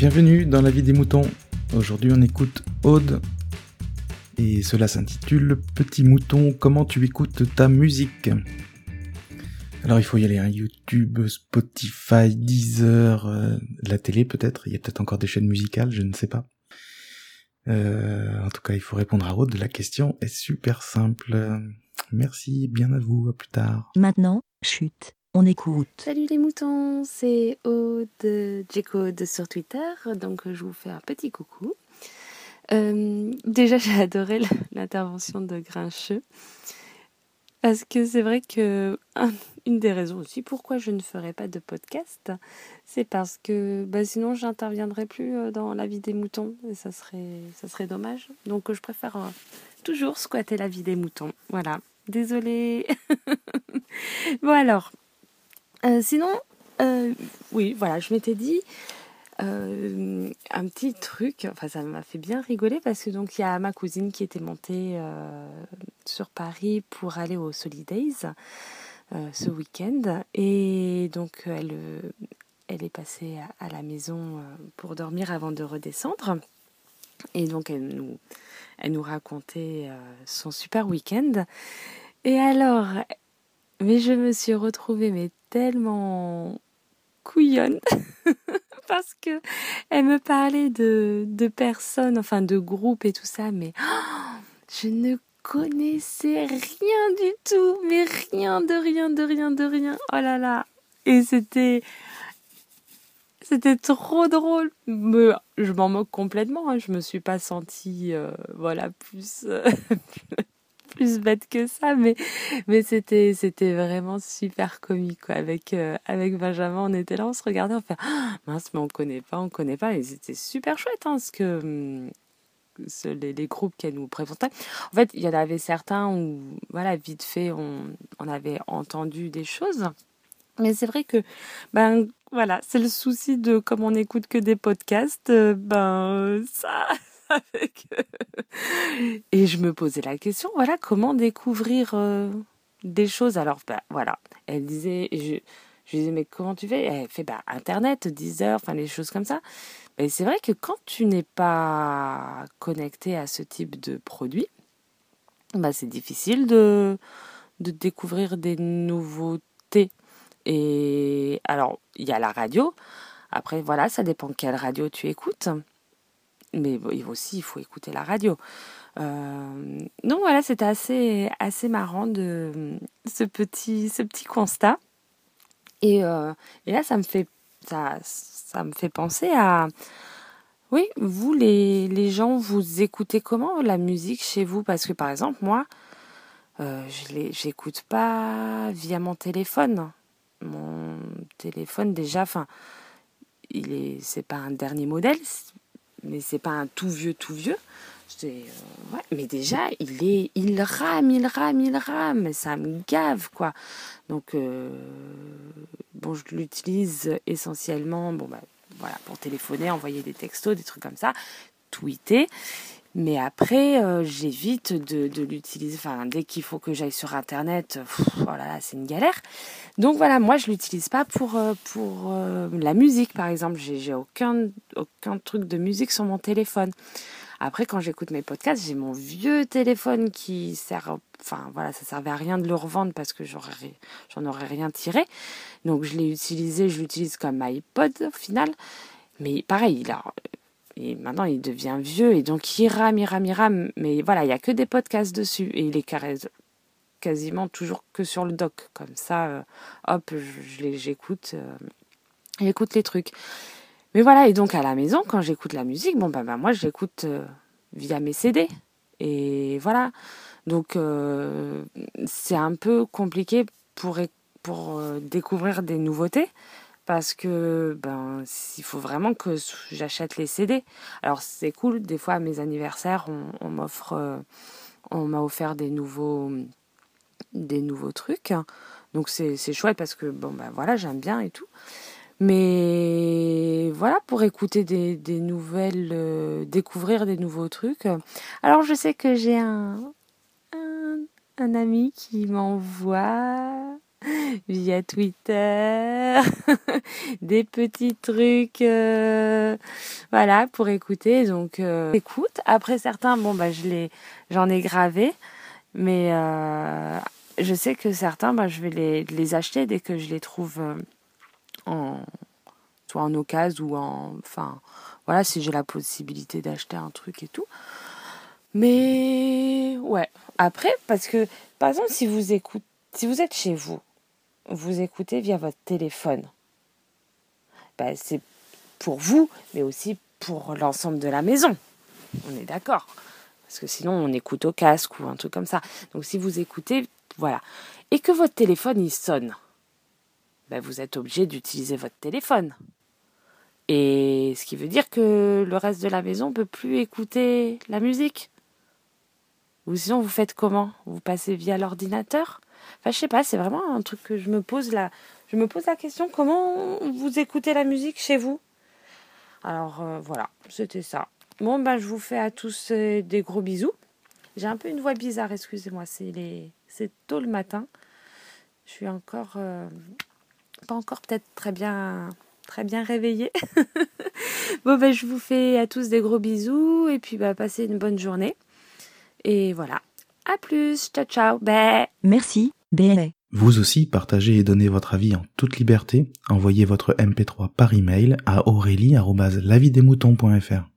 Bienvenue dans la vie des moutons. Aujourd'hui on écoute Aude et cela s'intitule Petit mouton, comment tu écoutes ta musique? Alors il faut y aller, hein. YouTube, Spotify, Deezer, euh, la télé peut-être, il y a peut-être encore des chaînes musicales, je ne sais pas. Euh, en tout cas il faut répondre à Aude, la question est super simple. Merci, bien à vous, à plus tard. Maintenant, chute. On écoute. Salut les moutons, c'est Aude, J-Code sur Twitter, donc je vous fais un petit coucou. Euh, déjà, j'ai adoré l'intervention de Grincheux, parce que c'est vrai que une des raisons aussi pourquoi je ne ferai pas de podcast, c'est parce que bah, sinon j'interviendrai plus euh, dans la vie des moutons et ça serait, dommage. Donc je préfère euh, toujours squatter la vie des moutons. Voilà. Désolée. bon alors, euh, sinon, euh, oui, voilà, je m'étais dit euh, un petit truc. Enfin, ça m'a fait bien rigoler parce que donc il y a ma cousine qui était montée sur Paris pour aller au Solidays ce week-end et donc elle elle est passée à, la maison pour dormir avant de redescendre. Et donc elle nous, elle nous racontait son super week-end. Et alors, mais je me suis retrouvée mais tellement couillonne parce que elle me parlait de, de personnes, enfin de groupes et tout ça, mais je ne connaissais rien du tout, mais rien de rien de rien de rien. Oh là là. Et c'était c'était trop drôle. Mais je m'en moque complètement. Hein. Je me suis pas sentie, euh, voilà, plus, euh, plus bête que ça, mais, mais c'était, c'était vraiment super comique, quoi. Avec, euh, avec Benjamin, on était là, on se regardait, on fait, ah, mince, mais on connaît pas, on connaît pas. Et c'était super chouette, hein, parce que, hum, les, les, groupes qu'elle nous présentait. En fait, il y en avait certains où, voilà, vite fait, on, on avait entendu des choses. Mais c'est vrai que, ben, voilà, c'est le souci de, comme on n'écoute que des podcasts, euh, ben, ça, Et je me posais la question, voilà, comment découvrir euh, des choses? Alors, bah, voilà, elle disait, je, lui disais, mais comment tu fais? Elle fait, bah, Internet, Deezer, enfin, les choses comme ça. Et c'est vrai que quand tu n'es pas connecté à ce type de produit, bah, c'est difficile de, de découvrir des nouveautés. Et alors, il y a la radio. Après, voilà, ça dépend quelle radio tu écoutes mais aussi il faut écouter la radio. Euh, donc voilà, c'était assez assez marrant de ce petit ce petit constat. Et, euh, et là, ça me fait ça ça me fait penser à oui, vous les les gens, vous écoutez comment la musique chez vous? Parce que par exemple moi, euh, je j'écoute pas via mon téléphone. Mon téléphone déjà, enfin, il est c'est pas un dernier modèle, mais c'est pas un tout vieux, tout vieux. Euh, mais déjà, il est, il rame, il rame, il rame, ça me gave, quoi. Donc, euh, bon, je l'utilise essentiellement, bah, pour téléphoner, envoyer des textos, des trucs comme ça, tweeter. Mais après, euh, j'évite de, l'utiliser. Enfin, dès qu'il faut que j'aille sur Internet, oh là là, c'est une galère. Donc voilà, moi, je l'utilise pas pour euh, euh, la musique, par exemple. J'ai, aucun aucun truc de musique sur mon téléphone. Après, quand j'écoute mes podcasts, j'ai mon vieux téléphone qui sert. Enfin voilà, ça servait à rien de le revendre parce que j'en aurais rien tiré. Donc je l'ai utilisé, je l'utilise comme iPod au final. Mais pareil, il a et maintenant, il devient vieux et donc il rame, il rame, il. Mais voilà, il n'y a que des podcasts dessus et il est quasiment toujours que sur le doc. Comme ça, euh, hop, j'écoute euh, j'écoute les trucs. Mais voilà, et donc à la maison, quand j'écoute la musique, bon, bah, bah moi, j'écoute euh, via mes CD. Et voilà. Donc, c'est un peu compliqué pour, pour découvrir des nouveautés parce que ben il faut vraiment que j'achète les CD. Alors c'est cool, des fois à mes anniversaires, on, m'offre, euh, on m'a offert des nouveaux, des nouveaux trucs. Donc c'est chouette parce que bon ben voilà j'aime bien et tout. Mais voilà pour écouter des, nouvelles, euh, découvrir des nouveaux trucs. Alors je sais que j'ai un, un ami qui m'envoie via Twitter, des petits trucs, euh, voilà, pour écouter. Donc, euh, écoute. Après certains, bon, bah, je les, j'en ai gravé, mais euh, je sais que certains, bah, je vais les, acheter dès que je les trouve en, soit en occasion ou en, enfin, voilà, si j'ai la possibilité d'acheter un truc et tout. Mais ouais, après, parce que par exemple, si vous écoutez, si vous êtes chez vous vous écoutez via votre téléphone. Ben, c'est pour vous, mais aussi pour l'ensemble de la maison. On est d'accord. Parce que sinon, on écoute au casque ou un truc comme ça. Donc, si vous écoutez, voilà. Et que votre téléphone, il sonne, ben, vous êtes obligé d'utiliser votre téléphone. Et ce qui veut dire que le reste de la maison ne peut plus écouter la musique. Ou sinon, vous faites comment? Vous passez via l'ordinateur? Enfin, je sais pas, c'est vraiment un truc que je me pose là. Je me pose la question comment vous écoutez la musique chez vous? Alors euh, voilà, c'était ça. Bon, ben je vous fais à tous euh, des gros bisous. J'ai un peu une voix bizarre, excusez-moi, c'est les... tôt le matin. Je suis encore euh, pas encore peut-être très bien très bien réveillée. bon ben je vous fais à tous des gros bisous et puis bah passez une bonne journée. Et voilà. À plus, ciao ciao. Bye. Merci. Vous aussi partagez et donnez votre avis en toute liberté. Envoyez votre MP3 par email à aurélie.lavidemouton.fr.